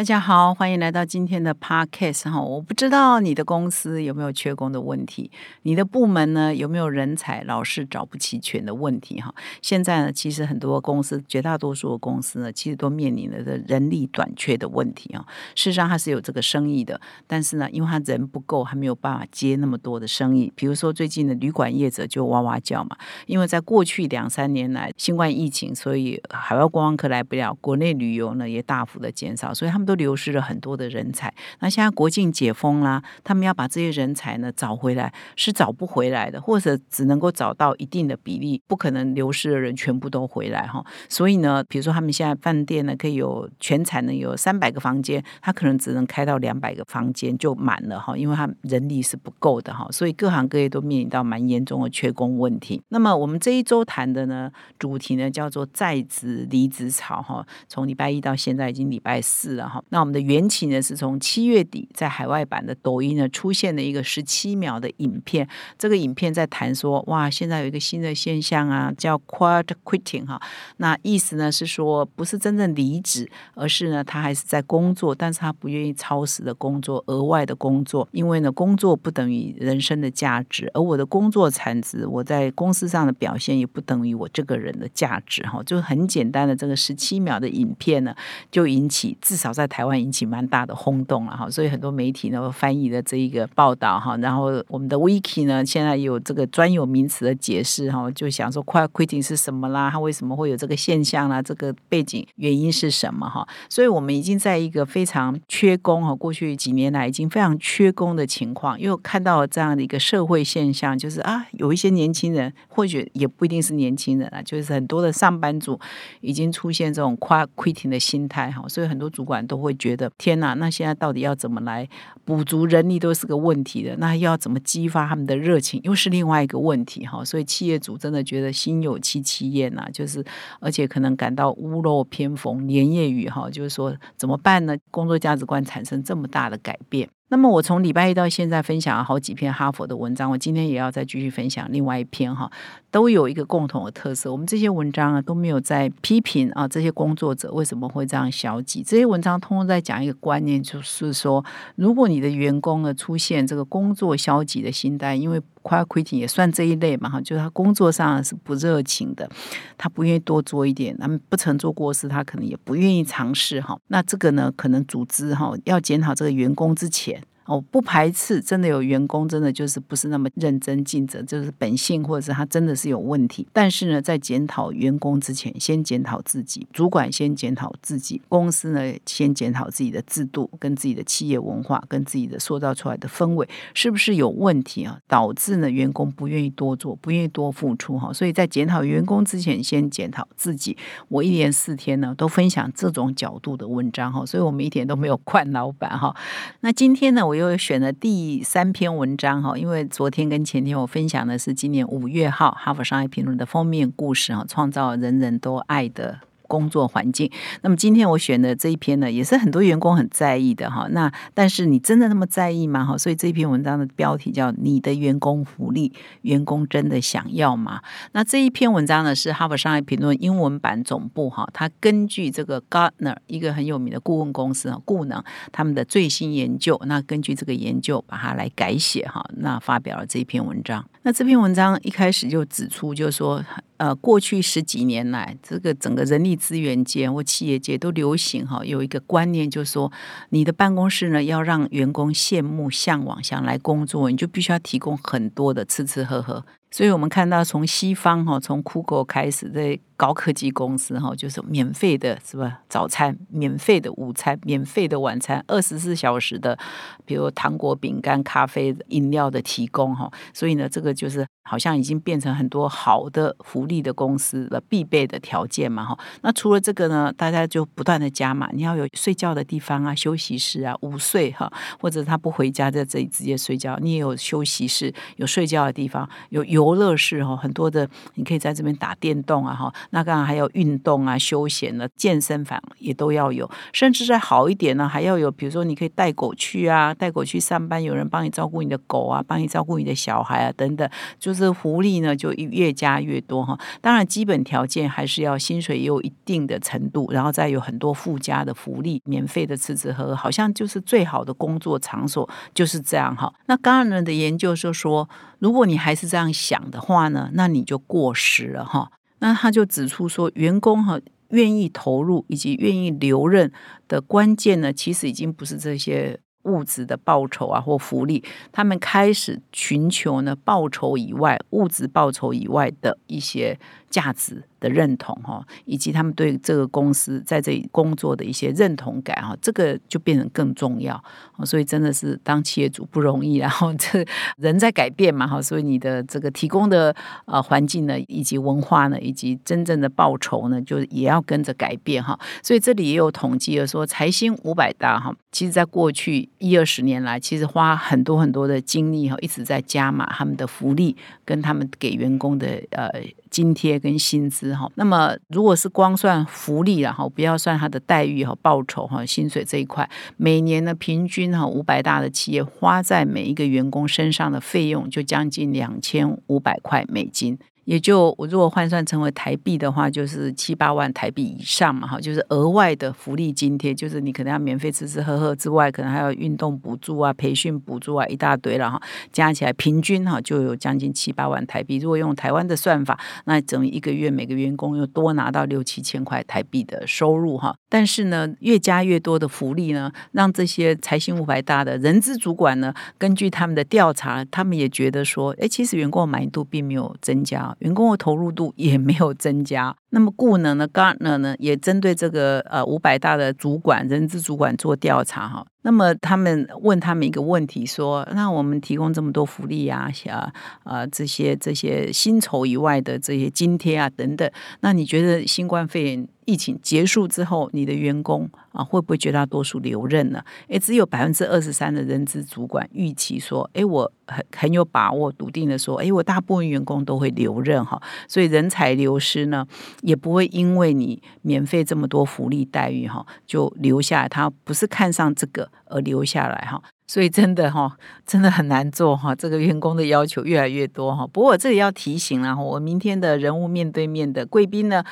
大家好，欢迎来到今天的 Podcast 哈。我不知道你的公司有没有缺工的问题，你的部门呢有没有人才老是找不齐全的问题哈。现在呢，其实很多公司，绝大多数的公司呢，其实都面临了的人力短缺的问题啊。事实上，它是有这个生意的，但是呢，因为他人不够，还没有办法接那么多的生意。比如说，最近的旅馆业者就哇哇叫嘛，因为在过去两三年来，新冠疫情，所以海外观光客来不了，国内旅游呢也大幅的减少，所以他们。都流失了很多的人才，那现在国境解封啦，他们要把这些人才呢找回来是找不回来的，或者只能够找到一定的比例，不可能流失的人全部都回来哈。所以呢，比如说他们现在饭店呢可以有全产呢有三百个房间，他可能只能开到两百个房间就满了哈，因为他人力是不够的哈。所以各行各业都面临到蛮严重的缺工问题。那么我们这一周谈的呢主题呢叫做在职离职潮哈，从礼拜一到现在已经礼拜四了哈。那我们的缘起呢，是从七月底在海外版的抖音呢出现了一个十七秒的影片。这个影片在谈说，哇，现在有一个新的现象啊，叫 quiet quitting 哈。那意思呢是说，不是真正离职，而是呢他还是在工作，但是他不愿意超时的工作，额外的工作，因为呢工作不等于人生的价值，而我的工作产值，我在公司上的表现也不等于我这个人的价值哈。就很简单的这个十七秒的影片呢，就引起至少在在台湾引起蛮大的轰动了哈，所以很多媒体呢翻译了这一个报道哈，然后我们的 Wiki 呢现在有这个专有名词的解释哈，就想说 quiet quitting 是什么啦，它为什么会有这个现象啦，这个背景原因是什么哈？所以我们已经在一个非常缺工哈，过去几年来已经非常缺工的情况，又看到了这样的一个社会现象，就是啊，有一些年轻人或许也不一定是年轻人啊，就是很多的上班族已经出现这种 quiet quitting 的心态哈，所以很多主管都。会觉得天呐，那现在到底要怎么来补足人力都是个问题的，那要怎么激发他们的热情又是另外一个问题哈。所以企业主真的觉得心有戚戚焉呐，就是而且可能感到屋漏偏逢连夜雨哈，就是说怎么办呢？工作价值观产生这么大的改变。那么我从礼拜一到现在分享了好几篇哈佛的文章，我今天也要再继续分享另外一篇哈，都有一个共同的特色，我们这些文章啊都没有在批评啊这些工作者为什么会这样消极，这些文章通通在讲一个观念，就是说如果你的员工呢出现这个工作消极的心态，因为夸亏劲也算这一类嘛哈，就是他工作上是不热情的，他不愿意多做一点，那么不曾做过事，他可能也不愿意尝试哈，那这个呢可能组织哈要检讨这个员工之前。我不排斥，真的有员工真的就是不是那么认真尽责，就是本性或者是他真的是有问题。但是呢，在检讨员工之前，先检讨自己，主管先检讨自己，公司呢先检讨自己的制度、跟自己的企业文化、跟自己的塑造出来的氛围是不是有问题啊？导致呢员工不愿意多做，不愿意多付出哈。所以在检讨员工之前，先检讨自己。我一连四天呢都分享这种角度的文章哈，所以我们一点都没有 惯老板哈。那今天呢，我。又选了第三篇文章哈，因为昨天跟前天我分享的是今年五月号《哈佛商业评论》的封面故事哈，创造人人都爱的。工作环境。那么今天我选的这一篇呢，也是很多员工很在意的哈。那但是你真的那么在意吗？哈，所以这篇文章的标题叫《你的员工福利，员工真的想要吗？》那这一篇文章呢，是哈佛商业评论英文版总部哈，它根据这个 Gartner 一个很有名的顾问公司啊，顾能他们的最新研究，那根据这个研究把它来改写哈，那发表了这一篇文章。那这篇文章一开始就指出，就是说。呃，过去十几年来，这个整个人力资源界或企业界都流行哈，有一个观念，就是说，你的办公室呢，要让员工羡慕、向往、想来工作，你就必须要提供很多的吃吃喝喝。所以我们看到，从西方哈，从酷狗开始在。高科技公司哈，就是免费的，是吧？早餐、免费的午餐、免费的晚餐，二十四小时的，比如糖果、饼干、咖啡、饮料的提供哈。所以呢，这个就是好像已经变成很多好的福利的公司的必备的条件嘛哈。那除了这个呢，大家就不断的加码，你要有睡觉的地方啊，休息室啊，午睡哈，或者他不回家在这里直接睡觉，你也有休息室，有睡觉的地方，有游乐室哈，很多的你可以在这边打电动啊哈。那当然还有运动啊、休闲的健身房也都要有，甚至再好一点呢，还要有，比如说你可以带狗去啊，带狗去上班，有人帮你照顾你的狗啊，帮你照顾你的小孩啊，等等，就是福利呢就越加越多哈。当然，基本条件还是要薪水也有一定的程度，然后再有很多附加的福利，免费的吃吃喝喝，好像就是最好的工作场所就是这样哈。那刚刚的研究就说，如果你还是这样想的话呢，那你就过时了哈。那他就指出说，员工哈愿意投入以及愿意留任的关键呢，其实已经不是这些物质的报酬啊或福利，他们开始寻求呢报酬以外、物质报酬以外的一些价值。的认同哈，以及他们对这个公司在这里工作的一些认同感哈，这个就变成更重要。所以真的是当企业主不容易，然 后这人在改变嘛哈，所以你的这个提供的呃环境呢，以及文化呢，以及真正的报酬呢，就也要跟着改变哈。所以这里也有统计了说，财新五百大哈，其实在过去一二十年来，其实花很多很多的精力哈，一直在加码他们的福利跟他们给员工的呃。津贴跟薪资哈，那么如果是光算福利然后不要算他的待遇和报酬哈，薪水这一块，每年呢平均哈五百大的企业花在每一个员工身上的费用就将近两千五百块美金。也就我如果换算成为台币的话，就是七八万台币以上嘛，哈，就是额外的福利津贴，就是你可能要免费吃吃喝喝之外，可能还有运动补助啊、培训补助啊，一大堆了哈，加起来平均哈就有将近七八万台币。如果用台湾的算法，那整一个月每个员工又多拿到六七千块台币的收入哈。但是呢，越加越多的福利呢，让这些财星五百大的人资主管呢，根据他们的调查，他们也觉得说，哎，其实员工满意度并没有增加。员工的投入度也没有增加。那么，顾能呢？Gartner 呢，也针对这个呃五百大的主管、人资主管做调查哈。那么，他们问他们一个问题，说：那我们提供这么多福利啊，啊啊这些这些薪酬以外的这些津贴啊等等，那你觉得新冠肺炎疫情结束之后，你的员工啊会不会绝大多数留任呢？诶，只有百分之二十三的人资主管预期说：诶，我很很有把握、笃定的说：诶，我大部分员工都会留任哈。所以人才流失呢？也不会因为你免费这么多福利待遇哈，就留下来。他不是看上这个而留下来哈。所以真的哈，真的很难做哈。这个员工的要求越来越多哈。不过我这里要提醒了哈，我明天的人物面对面的贵宾呢，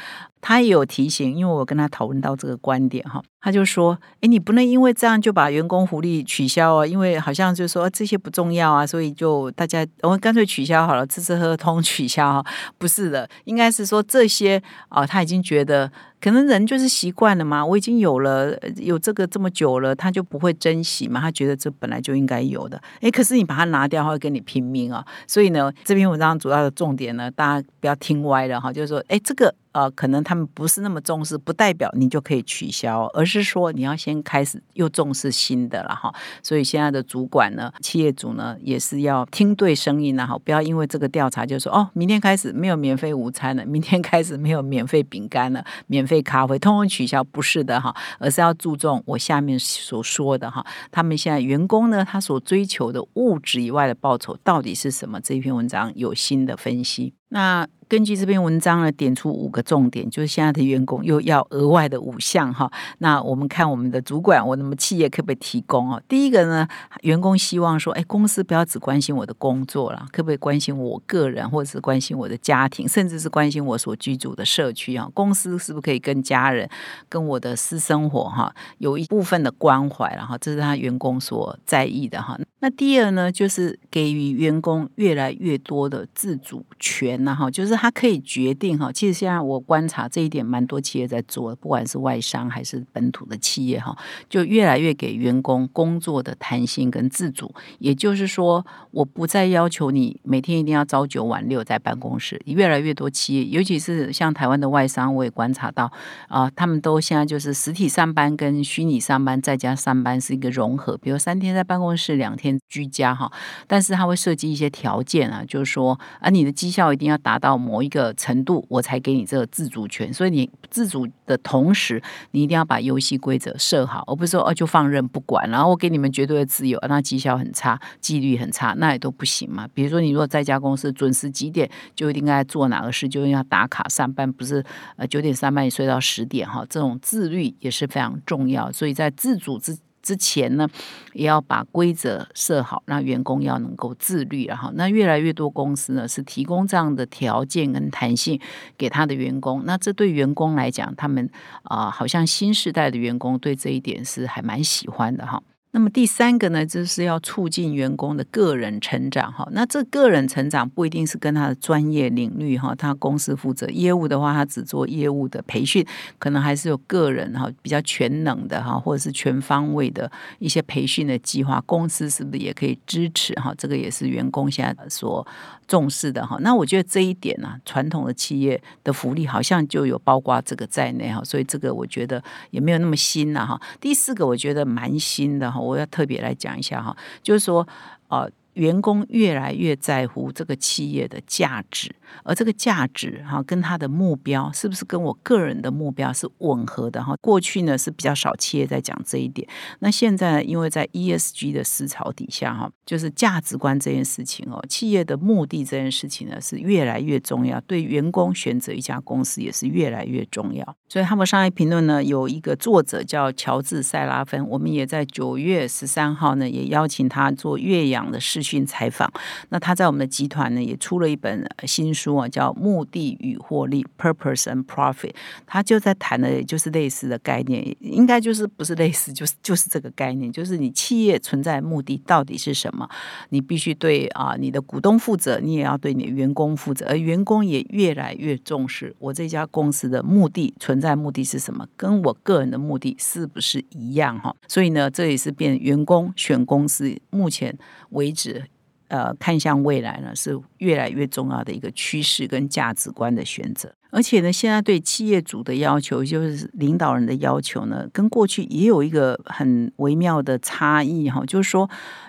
他也有提醒，因为我跟他讨论到这个观点哈，他就说：“哎，你不能因为这样就把员工福利取消啊，因为好像就是说这些不重要啊，所以就大家我们干脆取消好了，吃吃喝通取消哈。不是的，应该是说这些啊，他已经觉得。”可能人就是习惯了嘛，我已经有了有这个这么久了，他就不会珍惜嘛，他觉得这本来就应该有的。哎，可是你把它拿掉，他会跟你拼命啊。所以呢，这篇文章主要的重点呢，大家不要听歪了哈，就是说，哎，这个。呃，可能他们不是那么重视，不代表你就可以取消，而是说你要先开始又重视新的了哈。所以现在的主管呢，企业主呢，也是要听对声音啊，哈，不要因为这个调查就说哦，明天开始没有免费午餐了，明天开始没有免费饼干了，免费咖啡，通通取消，不是的哈，而是要注重我下面所说的哈，他们现在员工呢，他所追求的物质以外的报酬到底是什么？这一篇文章有新的分析。那根据这篇文章呢，点出五个重点，就是现在的员工又要额外的五项哈。那我们看我们的主管，我们企业可不可以提供哦？第一个呢，员工希望说，哎，公司不要只关心我的工作了，可不可以关心我个人，或者是关心我的家庭，甚至是关心我所居住的社区啊？公司是不是可以跟家人、跟我的私生活哈，有一部分的关怀然后这是他员工所在意的哈。那第二呢，就是给予员工越来越多的自主权呐哈，就是他可以决定哈。其实现在我观察这一点，蛮多企业在做，不管是外商还是本土的企业哈，就越来越给员工工作的弹性跟自主。也就是说，我不再要求你每天一定要朝九晚六在办公室。越来越多企业，尤其是像台湾的外商，我也观察到啊，他们都现在就是实体上班跟虚拟上班在家上班是一个融合，比如三天在办公室，两天。居家哈，但是他会设计一些条件啊，就是说啊，你的绩效一定要达到某一个程度，我才给你这个自主权。所以你自主的同时，你一定要把游戏规则设好，而不是说哦就放任不管，然后我给你们绝对的自由，那绩效很差，纪律很差，那也都不行嘛。比如说你如果在家公司准时几点就应该做哪个事，就要打卡上班，不是呃九点上班你睡到十点哈，这种自律也是非常重要。所以在自主之。之前呢，也要把规则设好，让员工要能够自律。然后，那越来越多公司呢是提供这样的条件跟弹性给他的员工。那这对员工来讲，他们啊，好像新时代的员工对这一点是还蛮喜欢的哈。那么第三个呢，就是要促进员工的个人成长哈。那这个人成长不一定是跟他的专业领域哈，他公司负责业务的话，他只做业务的培训，可能还是有个人哈比较全能的哈，或者是全方位的一些培训的计划，公司是不是也可以支持哈？这个也是员工现在所重视的哈。那我觉得这一点呢，传统的企业的福利好像就有包括这个在内哈，所以这个我觉得也没有那么新了哈。第四个我觉得蛮新的哈。我要特别来讲一下哈，就是说，呃，员工越来越在乎这个企业的价值。而这个价值哈，跟他的目标是不是跟我个人的目标是吻合的哈？过去呢是比较少企业在讲这一点，那现在呢因为在 ESG 的思潮底下哈，就是价值观这件事情哦，企业的目的这件事情呢是越来越重要，对员工选择一家公司也是越来越重要。所以他们商业评论呢有一个作者叫乔治塞拉芬，我们也在九月十三号呢也邀请他做岳阳的视讯采访。那他在我们的集团呢也出了一本新。书啊，叫《目的与获利》（Purpose and Profit），他就在谈的，就是类似的概念，应该就是不是类似，就是就是这个概念，就是你企业存在目的到底是什么？你必须对啊你的股东负责，你也要对你的员工负责，而员工也越来越重视我这家公司的目的存在目的是什么，跟我个人的目的是不是一样？哈，所以呢，这也是变员工选公司目前为止。呃，看向未来呢，是越来越重要的一个趋势跟价值观的选择。而且呢，现在对企业主的要求，就是领导人的要求呢，跟过去也有一个很微妙的差异哈。就是说，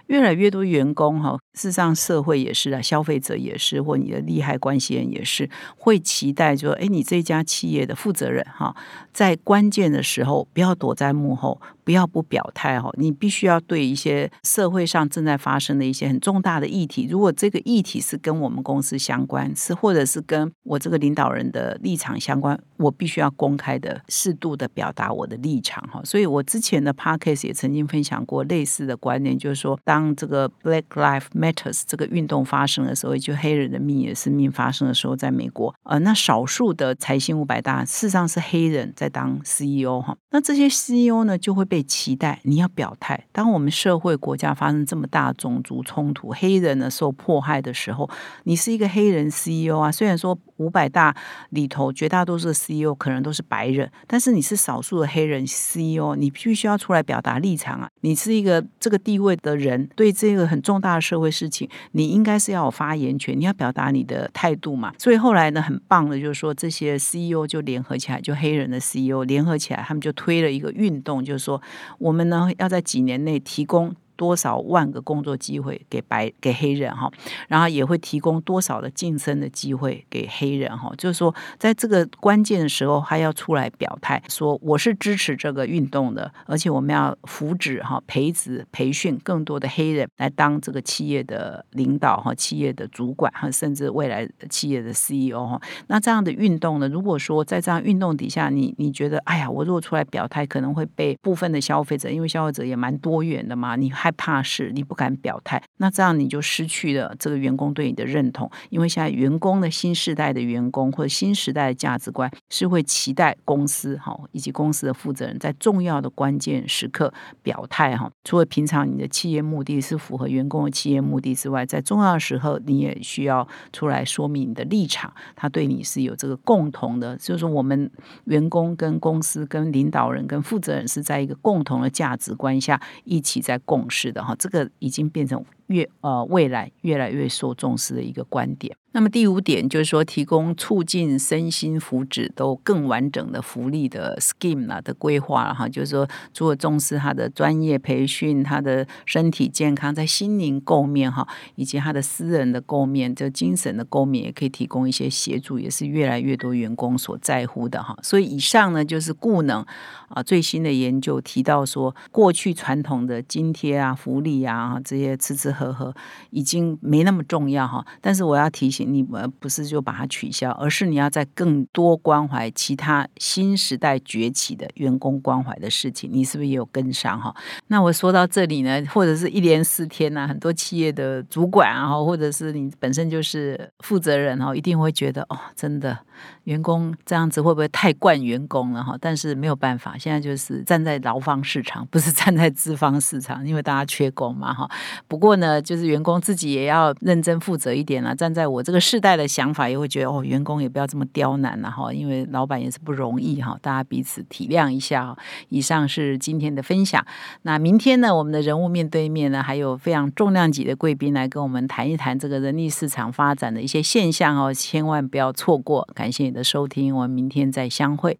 越来越多员工哈，事实上社会也是啊，消费者也是，或你的利害关系人也是，会期待说，哎，你这家企业的负责人哈，在关键的时候不要躲在幕后，不要不表态哈，你必须要对一些社会上正在发生的一些很重大的议题，如果这个议题是跟我们公司相关，是或者是跟我这个领导人的。立场相关，我必须要公开的、适度的表达我的立场哈。所以我之前的 podcast 也曾经分享过类似的观念，就是说，当当这个 Black Lives Matters 这个运动发生的时候，就黑人的命也是命发生的时候，在美国，呃，那少数的财新五百大事实上是黑人在当 CEO 哈。那这些 CEO 呢，就会被期待你要表态。当我们社会国家发生这么大种族冲突，黑人呢受迫害的时候，你是一个黑人 CEO 啊。虽然说五百大里头绝大多数的 CEO 可能都是白人，但是你是少数的黑人 CEO，你必须要出来表达立场啊！你是一个这个地位的人，对这个很重大的社会事情，你应该是要有发言权，你要表达你的态度嘛。所以后来呢，很棒的就是说，这些 CEO 就联合起来，就黑人的 CEO 联合起来，他们就推了一个运动，就是说，我们呢要在几年内提供。多少万个工作机会给白给黑人哈，然后也会提供多少的晋升的机会给黑人哈，就是说在这个关键的时候，还要出来表态，说我是支持这个运动的，而且我们要扶植哈培植培训更多的黑人来当这个企业的领导哈，企业的主管哈，甚至未来企业的 CEO 哈。那这样的运动呢，如果说在这样运动底下，你你觉得哎呀，我如果出来表态，可能会被部分的消费者，因为消费者也蛮多元的嘛，你还。害怕事，你不敢表态，那这样你就失去了这个员工对你的认同。因为现在员工的新时代的员工或者新时代的价值观是会期待公司哈以及公司的负责人在重要的关键时刻表态哈。除了平常你的企业目的是符合员工的企业目的之外，在重要的时候你也需要出来说明你的立场。他对你是有这个共同的，就是我们员工跟公司跟领导人跟负责人是在一个共同的价值观下一起在共识。是的哈，这个已经变成越呃未来越来越受重视的一个观点。那么第五点就是说，提供促进身心福祉都更完整的福利的 scheme 啦的规划了哈，就是说，除了重视他的专业培训、他的身体健康，在心灵构面哈，以及他的私人的构面，这精神的构面，也可以提供一些协助，也是越来越多员工所在乎的哈。所以以上呢，就是固能啊最新的研究提到说，过去传统的津贴啊、福利啊这些吃吃呵呵已经没那么重要哈。但是我要提醒。你们不是就把它取消，而是你要在更多关怀其他新时代崛起的员工关怀的事情，你是不是也有跟上哈？那我说到这里呢，或者是一连四天呢，很多企业的主管啊，或者是你本身就是负责人哈，一定会觉得哦，真的。员工这样子会不会太惯员工了哈？但是没有办法，现在就是站在劳方市场，不是站在资方市场，因为大家缺工嘛哈。不过呢，呃就是员工自己也要认真负责一点了。站在我这个世代的想法，也会觉得哦，员工也不要这么刁难了哈，因为老板也是不容易哈，大家彼此体谅一下。以上是今天的分享。那明天呢，我们的人物面对面呢，还有非常重量级的贵宾来跟我们谈一谈这个人力市场发展的一些现象哦，千万不要错过。感谢你的收听，我们明天再相会。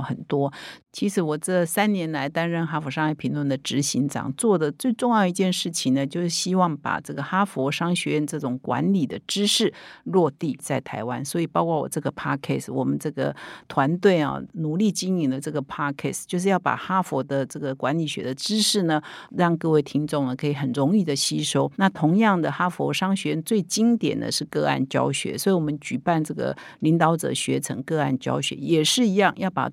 很多，其实我这三年来担任哈佛商业评论的执行长，做的最重要一件事情呢，就是希望把这个哈佛商学院这种管理的知识落地在台湾。所以，包括我这个 podcast，我们这个团队啊，努力经营的这个 podcast，就是要把哈佛的这个管理学的知识呢，让各位听众呢可以很容易的吸收。那同样的，哈佛商学院最经典的是个案教学，所以我们举办这个领导者学成个案教学，也是一样，要把